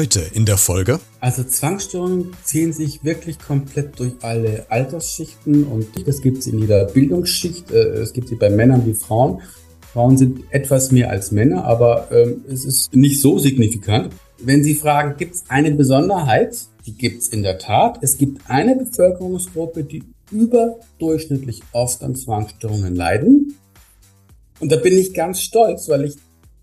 Heute in der Folge. Also Zwangsstörungen ziehen sich wirklich komplett durch alle Altersschichten und das gibt es in jeder Bildungsschicht. Äh, es gibt sie bei Männern wie Frauen. Frauen sind etwas mehr als Männer, aber ähm, es ist nicht so signifikant. Wenn Sie fragen, gibt es eine Besonderheit? Die gibt es in der Tat. Es gibt eine Bevölkerungsgruppe, die überdurchschnittlich oft an Zwangsstörungen leiden. Und da bin ich ganz stolz, weil ich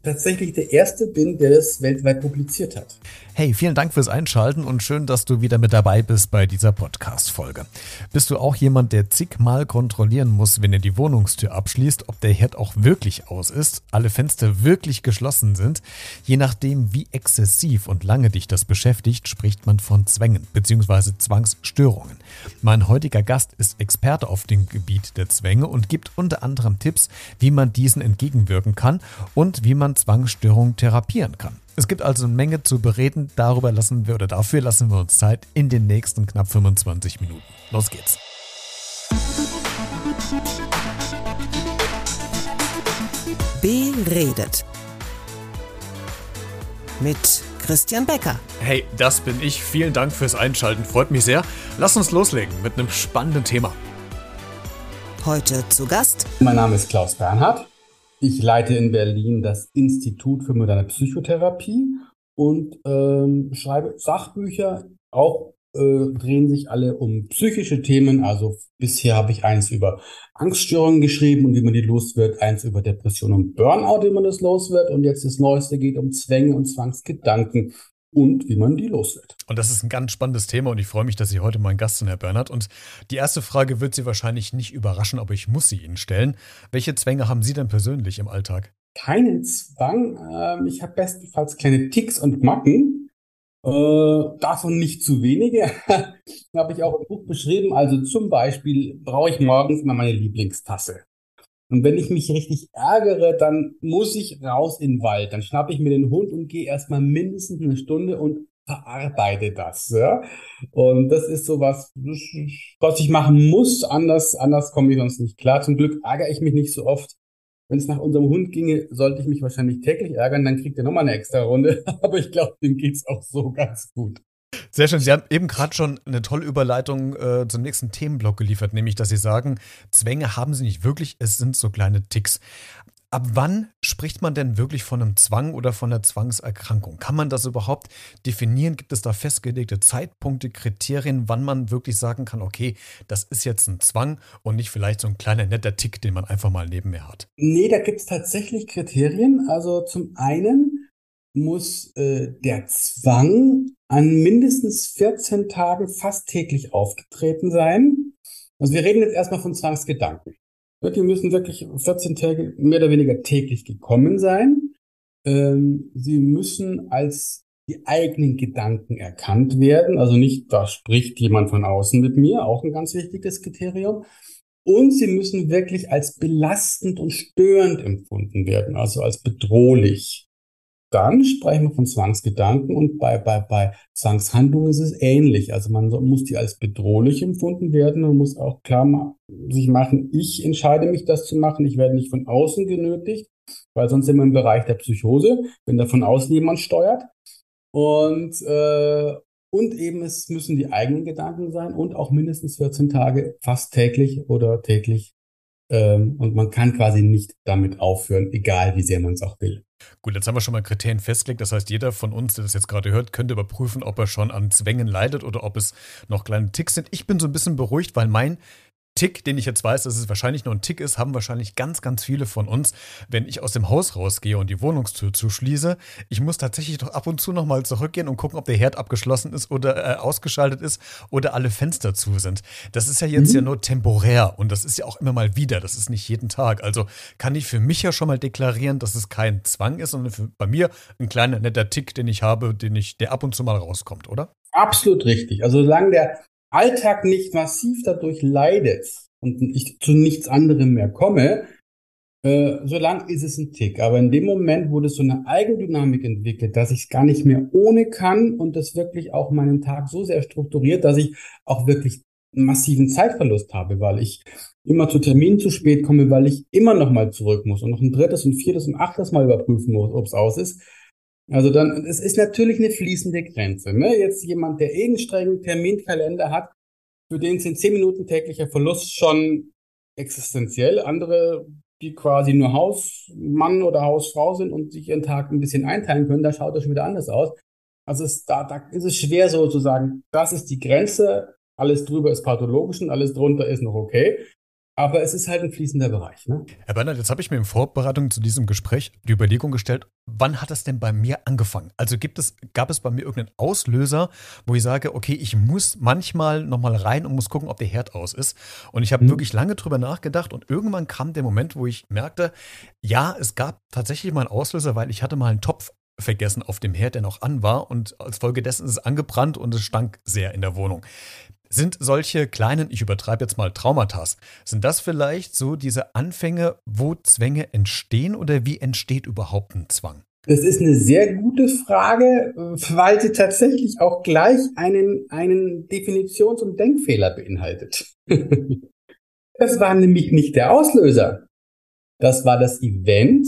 tatsächlich der Erste bin, der das weltweit publiziert hat. Hey, vielen Dank fürs Einschalten und schön, dass du wieder mit dabei bist bei dieser Podcast-Folge. Bist du auch jemand, der zigmal kontrollieren muss, wenn er die Wohnungstür abschließt, ob der Herd auch wirklich aus ist, alle Fenster wirklich geschlossen sind? Je nachdem, wie exzessiv und lange dich das beschäftigt, spricht man von Zwängen bzw. Zwangsstörungen. Mein heutiger Gast ist Experte auf dem Gebiet der Zwänge und gibt unter anderem Tipps, wie man diesen entgegenwirken kann und wie man Zwangsstörungen therapieren kann. Es gibt also eine Menge zu bereden. Darüber lassen wir oder dafür lassen wir uns Zeit in den nächsten knapp 25 Minuten. Los geht's. Beredet. Mit Christian Becker. Hey, das bin ich. Vielen Dank fürs Einschalten. Freut mich sehr. Lass uns loslegen mit einem spannenden Thema. Heute zu Gast. Mein Name ist Klaus Bernhard. Ich leite in Berlin das Institut für moderne Psychotherapie und ähm, schreibe Sachbücher. Auch äh, drehen sich alle um psychische Themen. Also bisher habe ich eins über Angststörungen geschrieben und wie man die los wird, eins über Depression und Burnout, wie man das los wird. Und jetzt das Neueste geht um Zwänge und Zwangsgedanken und wie man die los wird. Und das ist ein ganz spannendes Thema und ich freue mich, dass Sie heute mein Gast sind, Herr Bernhard. Und die erste Frage wird Sie wahrscheinlich nicht überraschen, aber ich muss sie Ihnen stellen. Welche Zwänge haben Sie denn persönlich im Alltag? Keinen Zwang. Ähm, ich habe bestenfalls kleine Ticks und Macken. Äh, davon nicht zu wenige. habe ich auch im Buch beschrieben. Also zum Beispiel brauche ich morgens immer meine Lieblingstasse. Und wenn ich mich richtig ärgere, dann muss ich raus in den Wald. Dann schnappe ich mir den Hund und gehe erstmal mindestens eine Stunde und verarbeite das. Ja? Und das ist so was, was ich machen muss. Anders, anders komme ich sonst nicht klar. Zum Glück ärgere ich mich nicht so oft. Wenn es nach unserem Hund ginge, sollte ich mich wahrscheinlich täglich ärgern, dann kriegt er nochmal eine extra Runde. Aber ich glaube, dem geht's auch so ganz gut. Sehr schön. Sie haben eben gerade schon eine tolle Überleitung äh, zum nächsten Themenblock geliefert, nämlich, dass Sie sagen, Zwänge haben Sie nicht wirklich, es sind so kleine Ticks. Ab wann spricht man denn wirklich von einem Zwang oder von einer Zwangserkrankung? Kann man das überhaupt definieren? Gibt es da festgelegte Zeitpunkte, Kriterien, wann man wirklich sagen kann, okay, das ist jetzt ein Zwang und nicht vielleicht so ein kleiner netter Tick, den man einfach mal neben mir hat? Nee, da gibt es tatsächlich Kriterien. Also zum einen muss äh, der Zwang an mindestens 14 Tagen fast täglich aufgetreten sein. Also wir reden jetzt erstmal von Zwangsgedanken. Die müssen wirklich 14 Tage mehr oder weniger täglich gekommen sein. Ähm, sie müssen als die eigenen Gedanken erkannt werden. Also nicht, da spricht jemand von außen mit mir, auch ein ganz wichtiges Kriterium. Und sie müssen wirklich als belastend und störend empfunden werden, also als bedrohlich dann sprechen wir von Zwangsgedanken und bei, bei, bei Zwangshandlungen ist es ähnlich. Also man muss die als bedrohlich empfunden werden und muss auch klar sich machen, ich entscheide mich, das zu machen. Ich werde nicht von außen genötigt, weil sonst sind wir im Bereich der Psychose, wenn da von außen jemand steuert. Und, äh, und eben es müssen die eigenen Gedanken sein und auch mindestens 14 Tage fast täglich oder täglich. Ähm, und man kann quasi nicht damit aufhören, egal wie sehr man es auch will. Gut, jetzt haben wir schon mal Kriterien festgelegt. Das heißt, jeder von uns, der das jetzt gerade hört, könnte überprüfen, ob er schon an Zwängen leidet oder ob es noch kleine Ticks sind. Ich bin so ein bisschen beruhigt, weil mein Tick, den ich jetzt weiß, dass es wahrscheinlich nur ein Tick ist, haben wahrscheinlich ganz, ganz viele von uns, wenn ich aus dem Haus rausgehe und die Wohnungstür zuschließe. Ich muss tatsächlich doch ab und zu nochmal zurückgehen und gucken, ob der Herd abgeschlossen ist oder äh, ausgeschaltet ist oder alle Fenster zu sind. Das ist ja jetzt mhm. ja nur temporär und das ist ja auch immer mal wieder. Das ist nicht jeden Tag. Also kann ich für mich ja schon mal deklarieren, dass es kein Zwang ist, sondern für, bei mir ein kleiner netter Tick, den ich habe, den ich, der ab und zu mal rauskommt, oder? Absolut richtig. Also solange der Alltag nicht massiv dadurch leidet und ich zu nichts anderem mehr komme, äh, solange ist es ein Tick. Aber in dem Moment, das so eine Eigendynamik entwickelt, dass ich es gar nicht mehr ohne kann und das wirklich auch meinen Tag so sehr strukturiert, dass ich auch wirklich massiven Zeitverlust habe, weil ich immer zu Terminen zu spät komme, weil ich immer noch mal zurück muss und noch ein drittes und viertes und achtes Mal überprüfen muss, ob es aus ist, Also dann, es ist natürlich eine fließende Grenze. Ne? Jetzt jemand, der eh einen strengen Terminkalender hat, für den sind zehn Minuten täglicher Verlust schon existenziell. Andere, die quasi nur Hausmann oder Hausfrau sind und sich ihren Tag ein bisschen einteilen können, da schaut das schon wieder anders aus. Also es, da, da ist es schwer so zu sagen, das ist die Grenze, alles drüber ist pathologisch und alles drunter ist noch okay. Aber es ist halt ein fließender Bereich. Ne? Herr Bernhard, jetzt habe ich mir in Vorbereitung zu diesem Gespräch die Überlegung gestellt, wann hat das denn bei mir angefangen? Also gibt es, gab es bei mir irgendeinen Auslöser, wo ich sage, okay, ich muss manchmal nochmal rein und muss gucken, ob der Herd aus ist. Und ich habe mhm. wirklich lange drüber nachgedacht und irgendwann kam der Moment, wo ich merkte, ja, es gab tatsächlich mal einen Auslöser, weil ich hatte mal einen Topf vergessen auf dem Herd, der noch an war und als Folge dessen ist es angebrannt und es stank sehr in der Wohnung. Sind solche kleinen, ich übertreibe jetzt mal Traumata, sind das vielleicht so diese Anfänge, wo Zwänge entstehen oder wie entsteht überhaupt ein Zwang? Das ist eine sehr gute Frage, weil sie tatsächlich auch gleich einen, einen Definitions- und Denkfehler beinhaltet. das war nämlich nicht der Auslöser. Das war das Event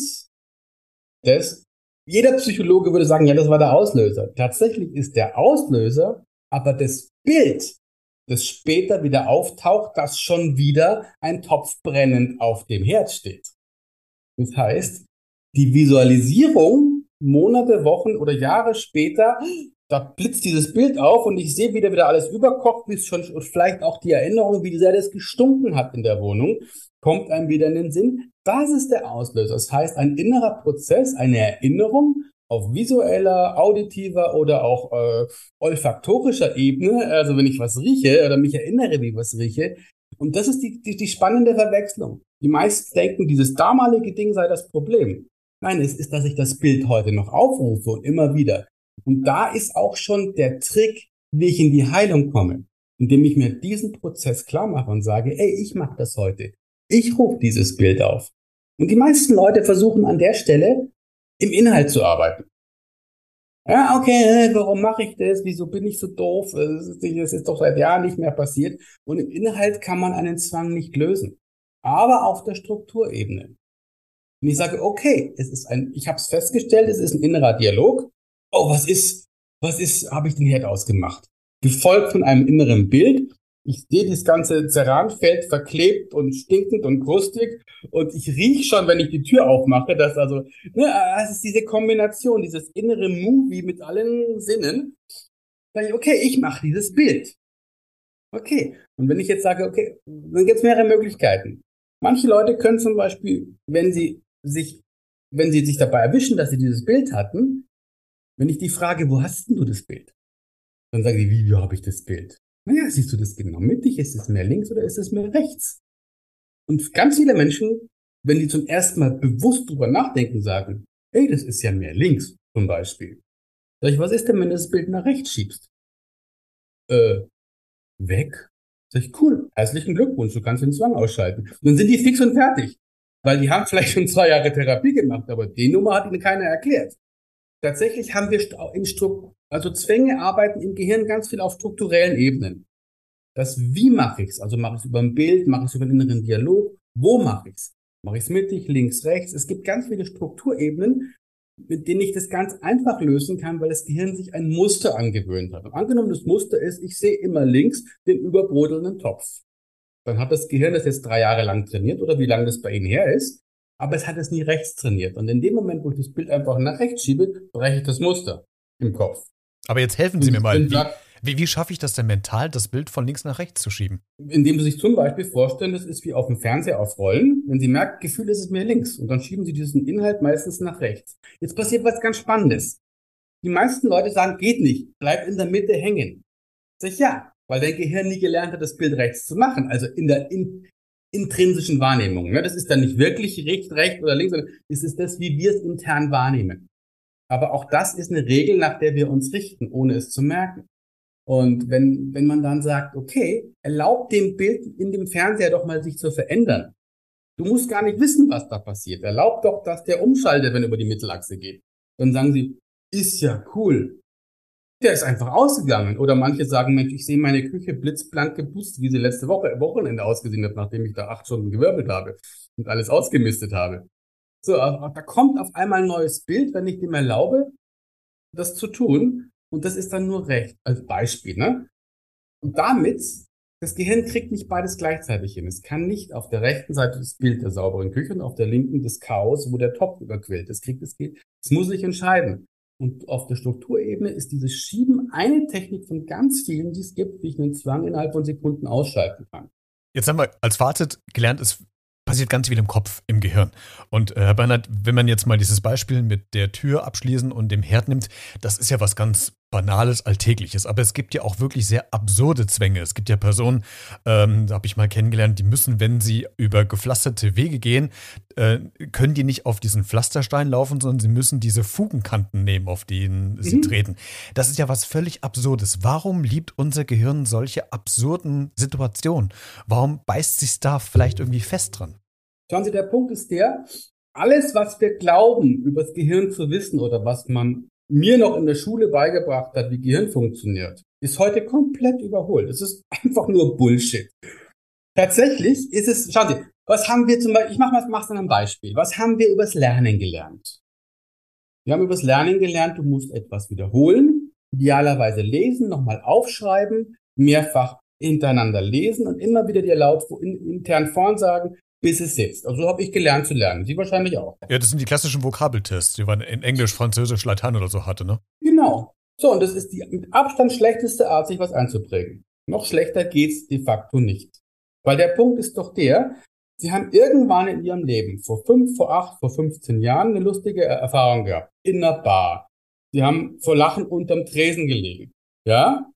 des, jeder Psychologe würde sagen, ja, das war der Auslöser. Tatsächlich ist der Auslöser aber das Bild, das später wieder auftaucht, dass schon wieder ein Topf brennend auf dem Herd steht. Das heißt, die Visualisierung Monate, Wochen oder Jahre später, da blitzt dieses Bild auf und ich sehe wieder wieder alles überkocht, wie es schon vielleicht auch die Erinnerung, wie sehr das gestunken hat in der Wohnung, kommt einem wieder in den Sinn. Das ist der Auslöser. Das heißt, ein innerer Prozess, eine Erinnerung auf visueller, auditiver oder auch äh, olfaktorischer Ebene, also wenn ich was rieche oder mich erinnere, wie ich was rieche. Und das ist die, die, die spannende Verwechslung. Die meisten denken, dieses damalige Ding sei das Problem. Nein, es ist, dass ich das Bild heute noch aufrufe und immer wieder. Und da ist auch schon der Trick, wie ich in die Heilung komme, indem ich mir diesen Prozess klar mache und sage, ey, ich mache das heute. Ich rufe dieses Bild auf. Und die meisten Leute versuchen an der Stelle im Inhalt zu arbeiten. Ja, okay, warum mache ich das? Wieso bin ich so doof? Das ist doch seit Jahren nicht mehr passiert. Und im Inhalt kann man einen Zwang nicht lösen. Aber auf der Strukturebene. Und ich sage, okay, es ist ein, ich habe es festgestellt, es ist ein innerer Dialog. Oh, was ist, was ist, habe ich den Herd ausgemacht? Gefolgt von einem inneren Bild, ich sehe das ganze Ceranfeld verklebt und stinkend und krustig und ich rieche schon, wenn ich die Tür aufmache, dass also, ne, es ist diese Kombination, dieses innere Movie mit allen Sinnen. Sag ich, okay, ich mache dieses Bild. Okay. Und wenn ich jetzt sage, okay, dann gibt es mehrere Möglichkeiten. Manche Leute können zum Beispiel, wenn sie sich, wenn sie sich dabei erwischen, dass sie dieses Bild hatten, wenn ich die frage, wo hast denn du das Bild? Dann sagen sie, wie, wie habe ich das Bild? Naja, siehst du das genau mittig? Ist es mehr links oder ist es mehr rechts? Und ganz viele Menschen, wenn die zum ersten Mal bewusst drüber nachdenken, sagen, hey, das ist ja mehr links zum Beispiel. Sag ich, was ist denn, wenn du das Bild nach rechts schiebst? Äh, weg? Sag ich, cool, herzlichen Glückwunsch, du kannst den Zwang ausschalten. Und dann sind die fix und fertig. Weil die haben vielleicht schon zwei Jahre Therapie gemacht, aber die Nummer hat ihnen keiner erklärt. Tatsächlich haben wir im Struktur, also Zwänge arbeiten im Gehirn ganz viel auf strukturellen Ebenen. Das Wie mache ich es? Also mache ich es über ein Bild, mache ich es über einen inneren Dialog. Wo mache ich es? Mache ich es mittig, links, rechts? Es gibt ganz viele Strukturebenen, mit denen ich das ganz einfach lösen kann, weil das Gehirn sich ein Muster angewöhnt hat. Und angenommen, das Muster ist, ich sehe immer links den überbrodelnden Topf. Dann hat das Gehirn das jetzt drei Jahre lang trainiert oder wie lange das bei Ihnen her ist, aber es hat es nie rechts trainiert. Und in dem Moment, wo ich das Bild einfach nach rechts schiebe, breche ich das Muster im Kopf. Aber jetzt helfen Sie mir mal. Wie, wie, wie, schaffe ich das denn mental, das Bild von links nach rechts zu schieben? Indem Sie sich zum Beispiel vorstellen, das ist wie auf dem Fernseher aufrollen. Wenn Sie merken, Gefühl ist es mehr links. Und dann schieben Sie diesen Inhalt meistens nach rechts. Jetzt passiert was ganz Spannendes. Die meisten Leute sagen, geht nicht, bleibt in der Mitte hängen. Sag ich, ja, weil dein Gehirn nie gelernt hat, das Bild rechts zu machen. Also in der in, intrinsischen Wahrnehmung. Ne? Das ist dann nicht wirklich rechts, rechts oder links, sondern es ist das, wie wir es intern wahrnehmen. Aber auch das ist eine Regel, nach der wir uns richten, ohne es zu merken. Und wenn, wenn man dann sagt, okay, erlaubt dem Bild in dem Fernseher doch mal sich zu verändern. Du musst gar nicht wissen, was da passiert. Erlaubt doch, dass der umschaltet, wenn er über die Mittelachse geht. Dann sagen sie, ist ja cool. Der ist einfach ausgegangen. Oder manche sagen, Mensch, ich sehe meine Küche blitzblank geputzt, wie sie letzte Woche, Wochenende ausgesehen hat, nachdem ich da acht Stunden gewirbelt habe und alles ausgemistet habe. So, da kommt auf einmal ein neues Bild, wenn ich dem erlaube, das zu tun und das ist dann nur recht, als Beispiel. Ne? Und damit, das Gehirn kriegt nicht beides gleichzeitig hin. Es kann nicht auf der rechten Seite das Bild der sauberen Küche und auf der linken des Chaos, wo der Topf überquillt. Das kriegt es geht. Es muss sich entscheiden. Und auf der Strukturebene ist dieses Schieben eine Technik von ganz vielen, die es gibt, wie ich einen Zwang innerhalb von Sekunden ausschalten kann. Jetzt haben wir als Fazit gelernt, es passiert ganz viel im Kopf, im Gehirn. Und äh, Herr Bernhard, wenn man jetzt mal dieses Beispiel mit der Tür abschließen und dem Herd nimmt, das ist ja was ganz Banales, Alltägliches. Aber es gibt ja auch wirklich sehr absurde Zwänge. Es gibt ja Personen, ähm, da habe ich mal kennengelernt, die müssen, wenn sie über gepflasterte Wege gehen, äh, können die nicht auf diesen Pflasterstein laufen, sondern sie müssen diese Fugenkanten nehmen, auf denen mhm. sie treten. Das ist ja was völlig Absurdes. Warum liebt unser Gehirn solche absurden Situationen? Warum beißt sich da vielleicht irgendwie fest dran? Schauen Sie, der Punkt ist der, alles, was wir glauben, über das Gehirn zu wissen oder was man mir noch in der Schule beigebracht hat, wie Gehirn funktioniert, ist heute komplett überholt. Es ist einfach nur Bullshit. Tatsächlich ist es, schauen Sie, was haben wir zum Beispiel, ich mache mal mach's an einem Beispiel. Was haben wir übers Lernen gelernt? Wir haben übers Lernen gelernt, du musst etwas wiederholen, idealerweise lesen, nochmal aufschreiben, mehrfach hintereinander lesen und immer wieder dir laut intern vorn sagen, bis es sitzt. Also so habe ich gelernt zu lernen. Sie wahrscheinlich auch. Ja, das sind die klassischen Vokabeltests, die man in Englisch, Französisch, Latein oder so hatte, ne? Genau. So, und das ist die mit Abstand schlechteste Art, sich was einzuprägen. Noch schlechter geht's de facto nicht. Weil der Punkt ist doch der, Sie haben irgendwann in Ihrem Leben, vor fünf, vor acht, vor 15 Jahren, eine lustige Erfahrung gehabt. In einer Bar. Sie haben vor Lachen unterm Tresen gelegen. Ja?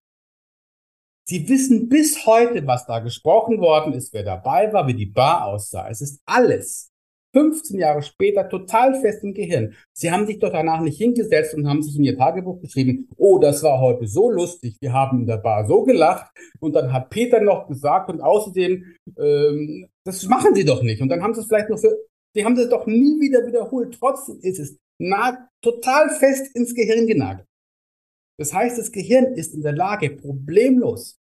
Sie wissen bis heute, was da gesprochen worden ist, wer dabei war, wie die Bar aussah. Es ist alles 15 Jahre später total fest im Gehirn. Sie haben sich doch danach nicht hingesetzt und haben sich in ihr Tagebuch geschrieben, oh, das war heute so lustig, wir haben in der Bar so gelacht und dann hat Peter noch gesagt und außerdem, ähm, das machen sie doch nicht. Und dann haben sie es vielleicht noch für, sie haben es doch nie wieder wiederholt. Trotzdem ist es nah, total fest ins Gehirn genagelt. Das heißt, das Gehirn ist in der Lage, problemlos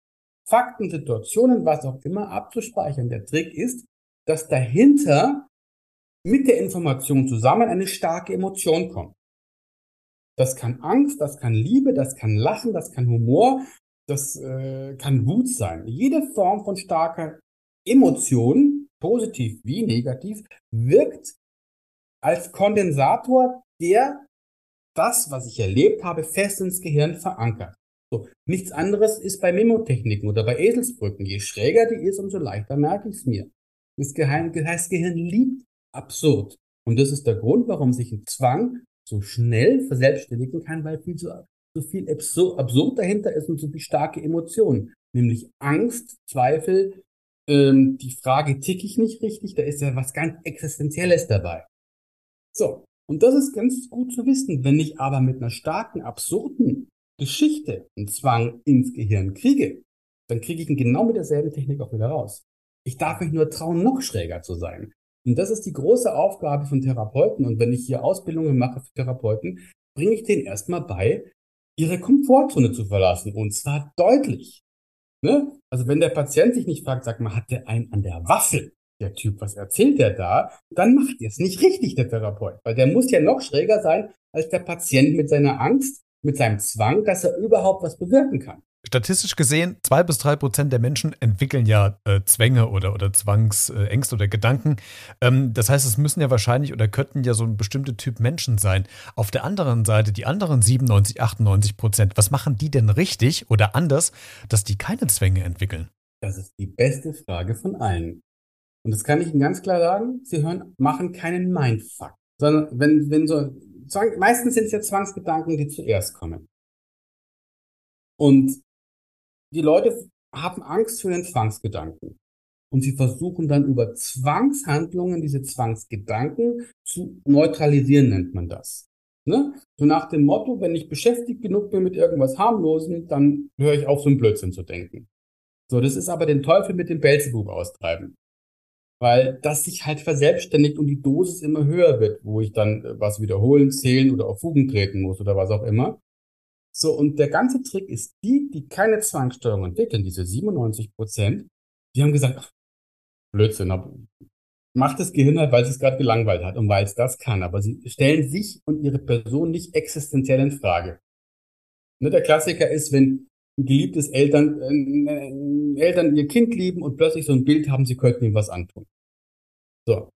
Fakten, Situationen, was auch immer abzuspeichern. Der Trick ist, dass dahinter mit der Information zusammen eine starke Emotion kommt. Das kann Angst, das kann Liebe, das kann Lachen, das kann Humor, das äh, kann Wut sein. Jede Form von starker Emotion, positiv wie negativ, wirkt als Kondensator, der das, was ich erlebt habe, fest ins Gehirn verankert. So, nichts anderes ist bei Memotechniken oder bei Eselsbrücken. Je schräger die ist, umso leichter merke ich es mir. Das, Geheim, das Gehirn liebt absurd. Und das ist der Grund, warum sich ein Zwang so schnell verselbstständigen kann, weil viel so, so viel absurd, absurd dahinter ist und so viel starke Emotionen. Nämlich Angst, Zweifel, ähm, die Frage, tick ich nicht richtig? Da ist ja was ganz Existenzielles dabei. So, und das ist ganz gut zu wissen. Wenn ich aber mit einer starken, absurden Geschichte einen Zwang ins Gehirn kriege, dann kriege ich ihn genau mit derselben Technik auch wieder raus. Ich darf mich nur trauen, noch schräger zu sein. Und das ist die große Aufgabe von Therapeuten. Und wenn ich hier Ausbildungen mache für Therapeuten, bringe ich denen erstmal bei, ihre Komfortzone zu verlassen. Und zwar deutlich. Ne? Also wenn der Patient sich nicht fragt, sag mal, hat der einen an der Waffel? Der Typ, was erzählt der da? Dann macht er es nicht richtig, der Therapeut. Weil der muss ja noch schräger sein als der Patient mit seiner Angst, mit seinem Zwang, dass er überhaupt was bewirken kann statistisch gesehen, zwei bis drei Prozent der Menschen entwickeln ja äh, Zwänge oder, oder Zwangsängste oder Gedanken. Ähm, das heißt, es müssen ja wahrscheinlich oder könnten ja so ein bestimmter Typ Menschen sein. Auf der anderen Seite, die anderen 97, 98 Prozent, was machen die denn richtig oder anders, dass die keine Zwänge entwickeln? Das ist die beste Frage von allen. Und das kann ich Ihnen ganz klar sagen. Sie hören, machen keinen Mindfuck. Sondern wenn, wenn so, meistens sind es ja Zwangsgedanken, die zuerst kommen. Und die Leute haben Angst vor den Zwangsgedanken. Und sie versuchen dann über Zwangshandlungen diese Zwangsgedanken zu neutralisieren, nennt man das. Ne? So nach dem Motto, wenn ich beschäftigt genug bin mit irgendwas harmlosen, dann höre ich auf, so einen Blödsinn zu denken. So, das ist aber den Teufel mit dem Belzebub austreiben. Weil das sich halt verselbstständigt und die Dosis immer höher wird, wo ich dann äh, was wiederholen, zählen oder auf Fugen treten muss oder was auch immer. So, und der ganze Trick ist, die, die keine Zwangssteuerung entwickeln, diese 97 Prozent, die haben gesagt, ach, Blödsinn, macht das Gehirn halt, weil es es gerade gelangweilt hat und weil es das kann. Aber sie stellen sich und ihre Person nicht existenziell in Frage. Ne, der Klassiker ist, wenn geliebtes Eltern, äh, Eltern ihr Kind lieben und plötzlich so ein Bild haben, sie könnten ihm was antun. So.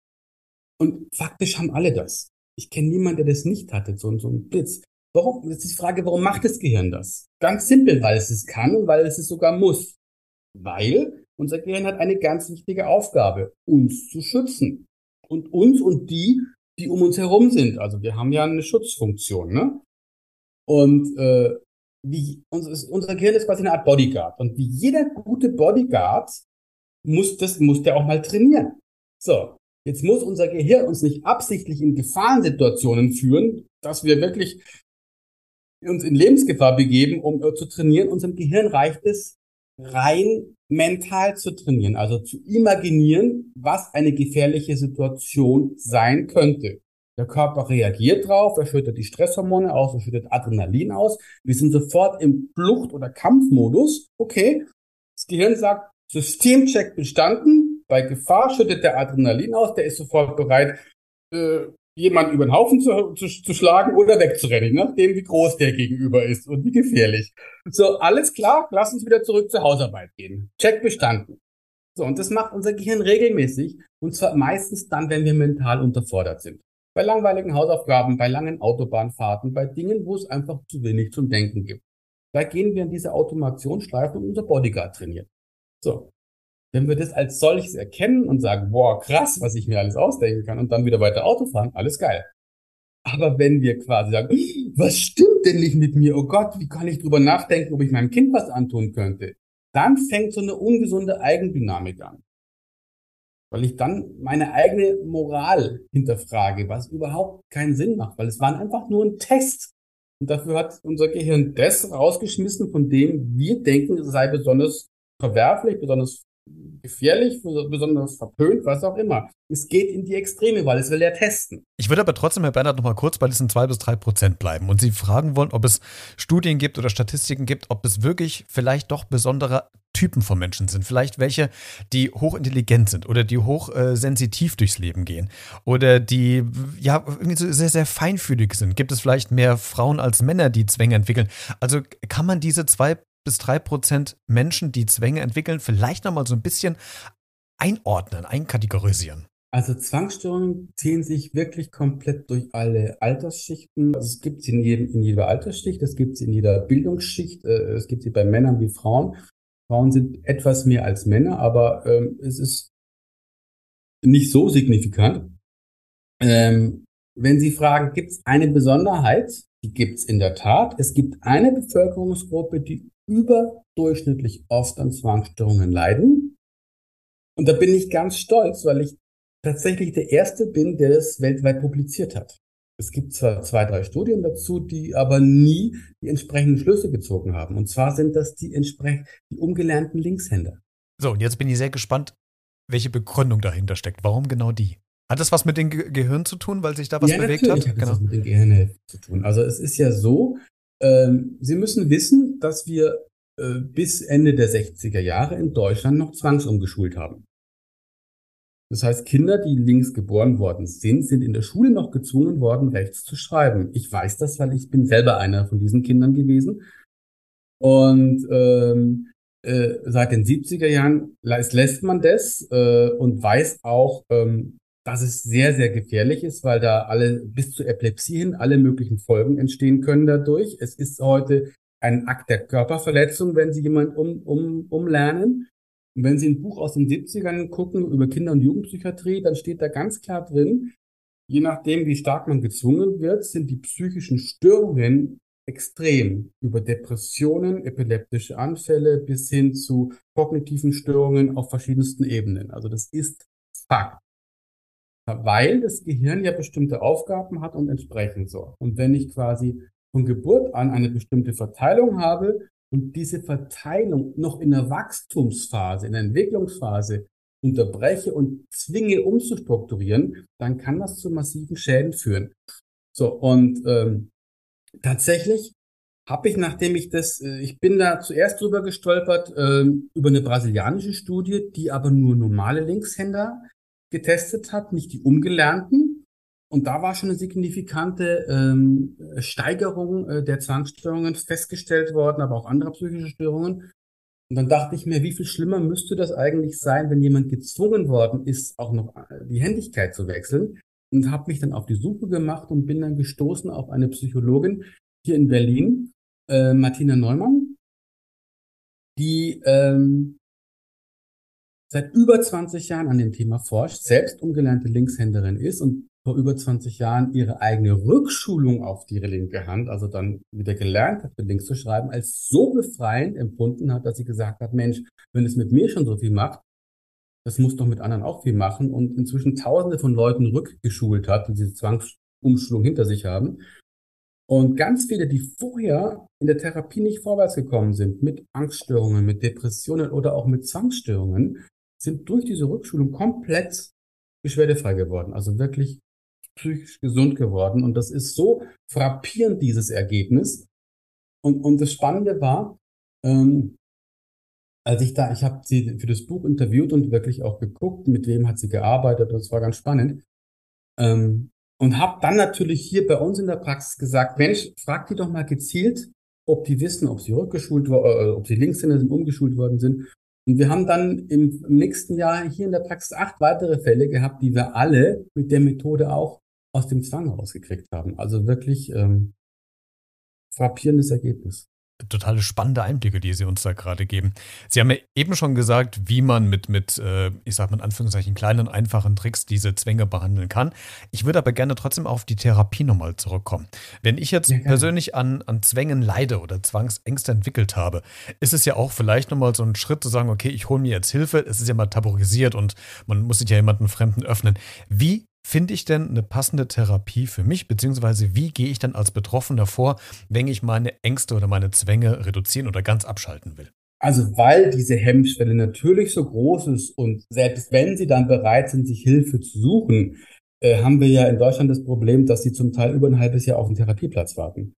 Und faktisch haben alle das. Ich kenne niemanden, der das nicht hatte, so, so ein Blitz. Warum? Das ist die Frage, warum macht das Gehirn das? Ganz simpel, weil es es kann und weil es es sogar muss. Weil unser Gehirn hat eine ganz wichtige Aufgabe, uns zu schützen. Und uns und die, die um uns herum sind. Also wir haben ja eine Schutzfunktion, ne? Und äh, wie unser, unser Gehirn ist quasi eine Art Bodyguard. Und wie jeder gute Bodyguard muss das, muss der auch mal trainieren. So. Jetzt muss unser Gehirn uns nicht absichtlich in Gefahrensituationen führen, dass wir wirklich uns in Lebensgefahr begeben, um äh, zu trainieren. Unserem Gehirn reicht es, rein mental zu trainieren, also zu imaginieren, was eine gefährliche Situation sein könnte. Der Körper reagiert drauf, er schüttet die Stresshormone aus, er schüttet Adrenalin aus. Wir sind sofort im Flucht- oder Kampfmodus. Okay, das Gehirn sagt, Systemcheck bestanden. Bei Gefahr schüttet der Adrenalin aus, der ist sofort bereit, äh, jemanden über den Haufen zu, zu, zu schlagen oder wegzurennen, nachdem wie groß der gegenüber ist und wie gefährlich. So, alles klar, lass uns wieder zurück zur Hausarbeit gehen. Check bestanden. So, und das macht unser Gehirn regelmäßig und zwar meistens dann, wenn wir mental unterfordert sind. Bei langweiligen Hausaufgaben, bei langen Autobahnfahrten, bei Dingen, wo es einfach zu wenig zum Denken gibt. Da gehen wir in diese Automationsschleife und unser Bodyguard trainieren. So. Wenn wir das als solches erkennen und sagen, boah, krass, was ich mir alles ausdenken kann und dann wieder weiter Auto fahren, alles geil. Aber wenn wir quasi sagen, was stimmt denn nicht mit mir? Oh Gott, wie kann ich drüber nachdenken, ob ich meinem Kind was antun könnte? Dann fängt so eine ungesunde Eigendynamik an weil ich dann meine eigene Moral hinterfrage, was überhaupt keinen Sinn macht, weil es war einfach nur ein Test. Und dafür hat unser Gehirn das rausgeschmissen, von dem wir denken, es sei besonders verwerflich, besonders gefährlich, besonders verpönt, was auch immer. Es geht in die Extreme, weil es will ja testen. Ich würde aber trotzdem, Herr Bernhard, noch mal kurz bei diesen zwei bis drei Prozent bleiben und Sie fragen wollen, ob es Studien gibt oder Statistiken gibt, ob es wirklich vielleicht doch besondere Typen von Menschen sind. Vielleicht welche, die hochintelligent sind oder die hochsensitiv äh, durchs Leben gehen oder die ja irgendwie so sehr, sehr feinfühlig sind. Gibt es vielleicht mehr Frauen als Männer, die Zwänge entwickeln? Also kann man diese zwei bis drei Prozent Menschen, die Zwänge entwickeln, vielleicht nochmal so ein bisschen einordnen, einkategorisieren? Also Zwangsstörungen ziehen sich wirklich komplett durch alle Altersschichten. Also es gibt sie in, jedem, in jeder Altersschicht, es gibt sie in jeder Bildungsschicht, äh, es gibt sie bei Männern wie Frauen. Frauen sind etwas mehr als Männer, aber ähm, es ist nicht so signifikant. Ähm, wenn Sie fragen, gibt es eine Besonderheit? Die gibt es in der Tat. Es gibt eine Bevölkerungsgruppe, die überdurchschnittlich oft an Zwangsstörungen leiden. Und da bin ich ganz stolz, weil ich tatsächlich der Erste bin, der das weltweit publiziert hat. Es gibt zwar zwei, drei Studien dazu, die aber nie die entsprechenden Schlüsse gezogen haben. Und zwar sind das die entsprechend die umgelernten Linkshänder. So, und jetzt bin ich sehr gespannt, welche Begründung dahinter steckt. Warum genau die? Hat das was mit dem Ge Gehirn zu tun, weil sich da was ja, bewegt hat? hat genau. was mit dem Gehirn zu tun. Also es ist ja so, ähm, Sie müssen wissen, dass wir äh, bis Ende der 60er Jahre in Deutschland noch zwangsumgeschult haben. Das heißt, Kinder, die links geboren worden sind, sind in der Schule noch gezwungen worden, rechts zu schreiben. Ich weiß das, weil ich bin selber einer von diesen Kindern gewesen. Und ähm, äh, seit den 70er Jahren lässt man das äh, und weiß auch, ähm, dass es sehr, sehr gefährlich ist, weil da alle bis zu Epilepsie hin alle möglichen Folgen entstehen können dadurch. Es ist heute ein Akt der Körperverletzung, wenn Sie jemanden um, um, umlernen. Und wenn Sie ein Buch aus den 70ern gucken über Kinder- und Jugendpsychiatrie, dann steht da ganz klar drin, je nachdem, wie stark man gezwungen wird, sind die psychischen Störungen extrem über Depressionen, epileptische Anfälle bis hin zu kognitiven Störungen auf verschiedensten Ebenen. Also das ist Fakt weil das Gehirn ja bestimmte Aufgaben hat und entsprechend so. Und wenn ich quasi von Geburt an eine bestimmte Verteilung habe und diese Verteilung noch in der Wachstumsphase, in der Entwicklungsphase unterbreche und zwinge umzustrukturieren, dann kann das zu massiven Schäden führen. So, und ähm, tatsächlich habe ich, nachdem ich das, äh, ich bin da zuerst drüber gestolpert, ähm, über eine brasilianische Studie, die aber nur normale Linkshänder getestet hat, nicht die umgelernten. Und da war schon eine signifikante ähm, Steigerung äh, der Zwangsstörungen festgestellt worden, aber auch anderer psychischer Störungen. Und dann dachte ich mir, wie viel schlimmer müsste das eigentlich sein, wenn jemand gezwungen worden ist, auch noch äh, die Händigkeit zu wechseln. Und habe mich dann auf die Suche gemacht und bin dann gestoßen auf eine Psychologin hier in Berlin, äh, Martina Neumann, die ähm, seit über 20 Jahren an dem Thema forscht, selbst umgelernte Linkshänderin ist und vor über 20 Jahren ihre eigene Rückschulung auf die linke Hand, also dann wieder gelernt hat, mit links zu schreiben, als so befreiend empfunden hat, dass sie gesagt hat, Mensch, wenn es mit mir schon so viel macht, das muss doch mit anderen auch viel machen und inzwischen tausende von Leuten rückgeschult hat, die diese Zwangsumschulung hinter sich haben. Und ganz viele, die vorher in der Therapie nicht vorwärts gekommen sind, mit Angststörungen, mit Depressionen oder auch mit Zwangsstörungen, sind durch diese Rückschulung komplett beschwerdefrei geworden. Also wirklich psychisch gesund geworden. Und das ist so frappierend, dieses Ergebnis. Und, und das Spannende war, ähm, als ich da, ich habe sie für das Buch interviewt und wirklich auch geguckt, mit wem hat sie gearbeitet. Das war ganz spannend. Ähm, und habe dann natürlich hier bei uns in der Praxis gesagt, Mensch, frag die doch mal gezielt, ob die wissen, ob sie rückgeschult, äh, ob sie Linkshänder sind, umgeschult worden sind. Und wir haben dann im, nächsten Jahr hier in der Praxis acht weitere Fälle gehabt, die wir alle mit der Methode auch aus dem Zwang rausgekriegt haben. Also wirklich ähm, frappierendes Ergebnis totale spannende Einblicke, die Sie uns da gerade geben. Sie haben ja eben schon gesagt, wie man mit, mit äh, ich sage mal in Anführungszeichen, kleinen, einfachen Tricks diese Zwänge behandeln kann. Ich würde aber gerne trotzdem auf die Therapie nochmal zurückkommen. Wenn ich jetzt ja, persönlich an, an Zwängen leide oder Zwangsängste entwickelt habe, ist es ja auch vielleicht nochmal so ein Schritt zu sagen, okay, ich hole mir jetzt Hilfe. Es ist ja mal tabuisiert und man muss sich ja jemanden Fremden öffnen. Wie finde ich denn eine passende Therapie für mich, beziehungsweise wie gehe ich dann als Betroffener vor, wenn ich meine Ängste oder meine Zwänge reduzieren oder ganz abschalten will? Also weil diese Hemmschwelle natürlich so groß ist und selbst wenn sie dann bereit sind, sich Hilfe zu suchen, äh, haben wir ja in Deutschland das Problem, dass sie zum Teil über ein halbes Jahr auf einen Therapieplatz warten.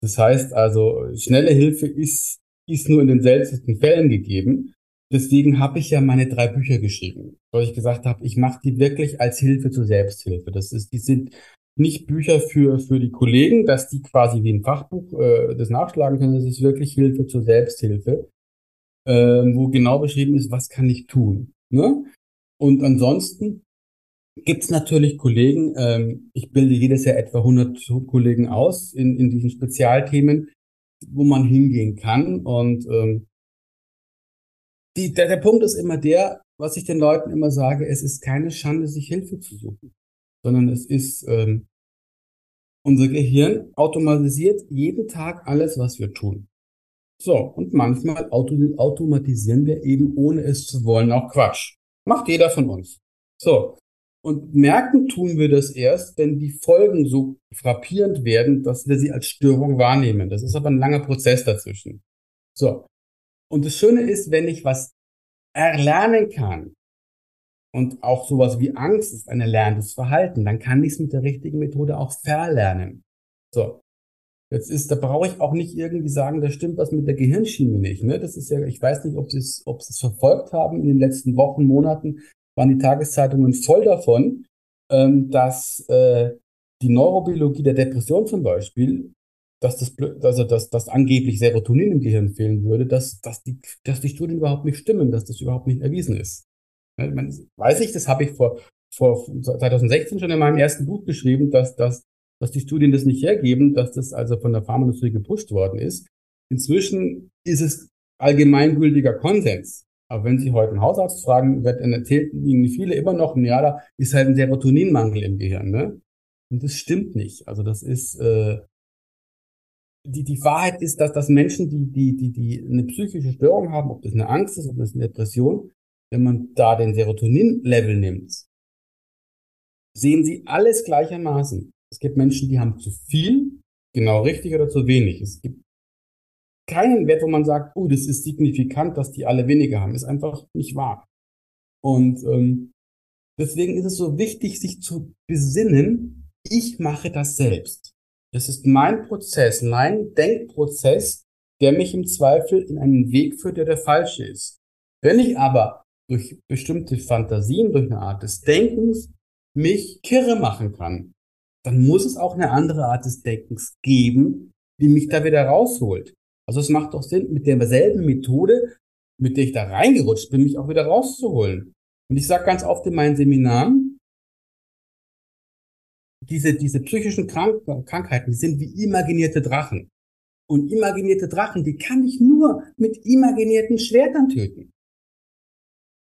Das heißt also, schnelle Hilfe ist, ist nur in den seltensten Fällen gegeben. Deswegen habe ich ja meine drei Bücher geschrieben, weil ich gesagt habe, ich mache die wirklich als Hilfe zur Selbsthilfe. Das ist, die sind nicht Bücher für für die Kollegen, dass die quasi wie ein Fachbuch äh, das nachschlagen können. Das ist wirklich Hilfe zur Selbsthilfe, äh, wo genau beschrieben ist, was kann ich tun. Ne? Und ansonsten gibt es natürlich Kollegen. Ähm, ich bilde jedes Jahr etwa 100 Kollegen aus in in diesen Spezialthemen, wo man hingehen kann und ähm, die, der, der Punkt ist immer der, was ich den Leuten immer sage, es ist keine Schande, sich Hilfe zu suchen, sondern es ist, ähm, unser Gehirn automatisiert jeden Tag alles, was wir tun. So, und manchmal auto automatisieren wir eben, ohne es zu wollen, auch Quatsch. Macht jeder von uns. So. Und merken tun wir das erst, wenn die Folgen so frappierend werden, dass wir sie als Störung wahrnehmen. Das ist aber ein langer Prozess dazwischen. So. Und das Schöne ist, wenn ich was erlernen kann, und auch sowas wie Angst ist ein erlerntes Verhalten, dann kann ich es mit der richtigen Methode auch verlernen. So. Jetzt ist, da brauche ich auch nicht irgendwie sagen, da stimmt was mit der Gehirnschiene nicht. Ne? Das ist ja, ich weiß nicht, ob Sie es, ob Sie es verfolgt haben in den letzten Wochen, Monaten, waren die Tageszeitungen voll davon, ähm, dass äh, die Neurobiologie der Depression zum Beispiel dass das, also dass, dass angeblich Serotonin im Gehirn fehlen würde, dass, dass, die, dass die Studien überhaupt nicht stimmen, dass das überhaupt nicht erwiesen ist. Ich meine, weiß ich, das habe ich vor, vor 2016 schon in meinem ersten Buch geschrieben, dass, dass, dass die Studien das nicht hergeben, dass das also von der Pharmaindustrie gepusht worden ist. Inzwischen ist es allgemeingültiger Konsens. Aber wenn Sie heute einen Hausarzt fragen, wird, dann erzählt Ihnen viele immer noch, ja, da ist halt ein Serotoninmangel im Gehirn. Ne? Und das stimmt nicht. Also das ist, äh, die, die Wahrheit ist, dass, dass Menschen, die, die, die, die eine psychische Störung haben, ob das eine Angst ist, ob das eine Depression, wenn man da den Serotonin-Level nimmt, sehen sie alles gleichermaßen. Es gibt Menschen, die haben zu viel, genau richtig oder zu wenig. Es gibt keinen Wert, wo man sagt, oh, das ist signifikant, dass die alle weniger haben. Ist einfach nicht wahr. Und ähm, deswegen ist es so wichtig, sich zu besinnen, ich mache das selbst. Das ist mein Prozess, mein Denkprozess, der mich im Zweifel in einen Weg führt, der der falsche ist. Wenn ich aber durch bestimmte Fantasien, durch eine Art des Denkens mich kirre machen kann, dann muss es auch eine andere Art des Denkens geben, die mich da wieder rausholt. Also es macht doch Sinn, mit derselben Methode, mit der ich da reingerutscht bin, mich auch wieder rauszuholen. Und ich sage ganz oft in meinen Seminaren, diese, diese psychischen Krank Krankheiten sind wie imaginierte Drachen. Und imaginierte Drachen, die kann ich nur mit imaginierten Schwertern töten.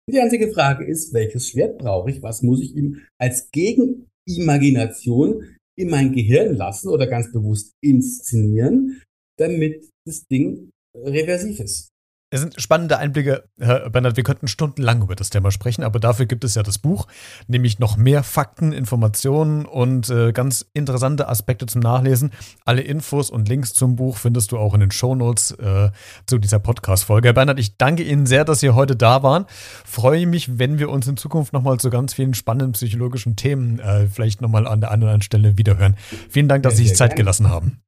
Die einzige Frage ist, welches Schwert brauche ich? Was muss ich ihm als Gegenimagination in mein Gehirn lassen oder ganz bewusst inszenieren, damit das Ding reversiv ist? Es sind spannende Einblicke, Herr Bernhard. Wir könnten stundenlang über das Thema sprechen, aber dafür gibt es ja das Buch, nämlich noch mehr Fakten, Informationen und äh, ganz interessante Aspekte zum Nachlesen. Alle Infos und Links zum Buch findest du auch in den Shownotes äh, zu dieser Podcast-Folge. Herr Bernhard, ich danke Ihnen sehr, dass Sie heute da waren. Freue mich, wenn wir uns in Zukunft nochmal zu ganz vielen spannenden psychologischen Themen äh, vielleicht nochmal an der anderen Stelle wiederhören. Vielen Dank, dass Sie sich Zeit gelassen haben.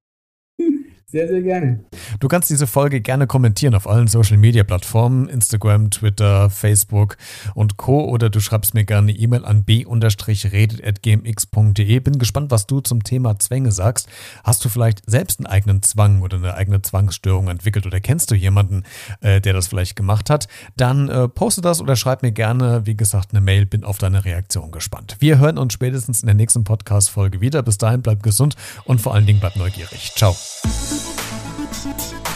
Sehr, sehr gerne. Du kannst diese Folge gerne kommentieren auf allen Social Media Plattformen, Instagram, Twitter, Facebook und Co. Oder du schreibst mir gerne eine E-Mail an b-redet.gmx.de. Bin gespannt, was du zum Thema Zwänge sagst. Hast du vielleicht selbst einen eigenen Zwang oder eine eigene Zwangsstörung entwickelt oder kennst du jemanden, äh, der das vielleicht gemacht hat? Dann äh, poste das oder schreib mir gerne, wie gesagt, eine Mail. Bin auf deine Reaktion gespannt. Wir hören uns spätestens in der nächsten Podcast-Folge wieder. Bis dahin bleib gesund und vor allen Dingen bleib neugierig. Ciao. Peace.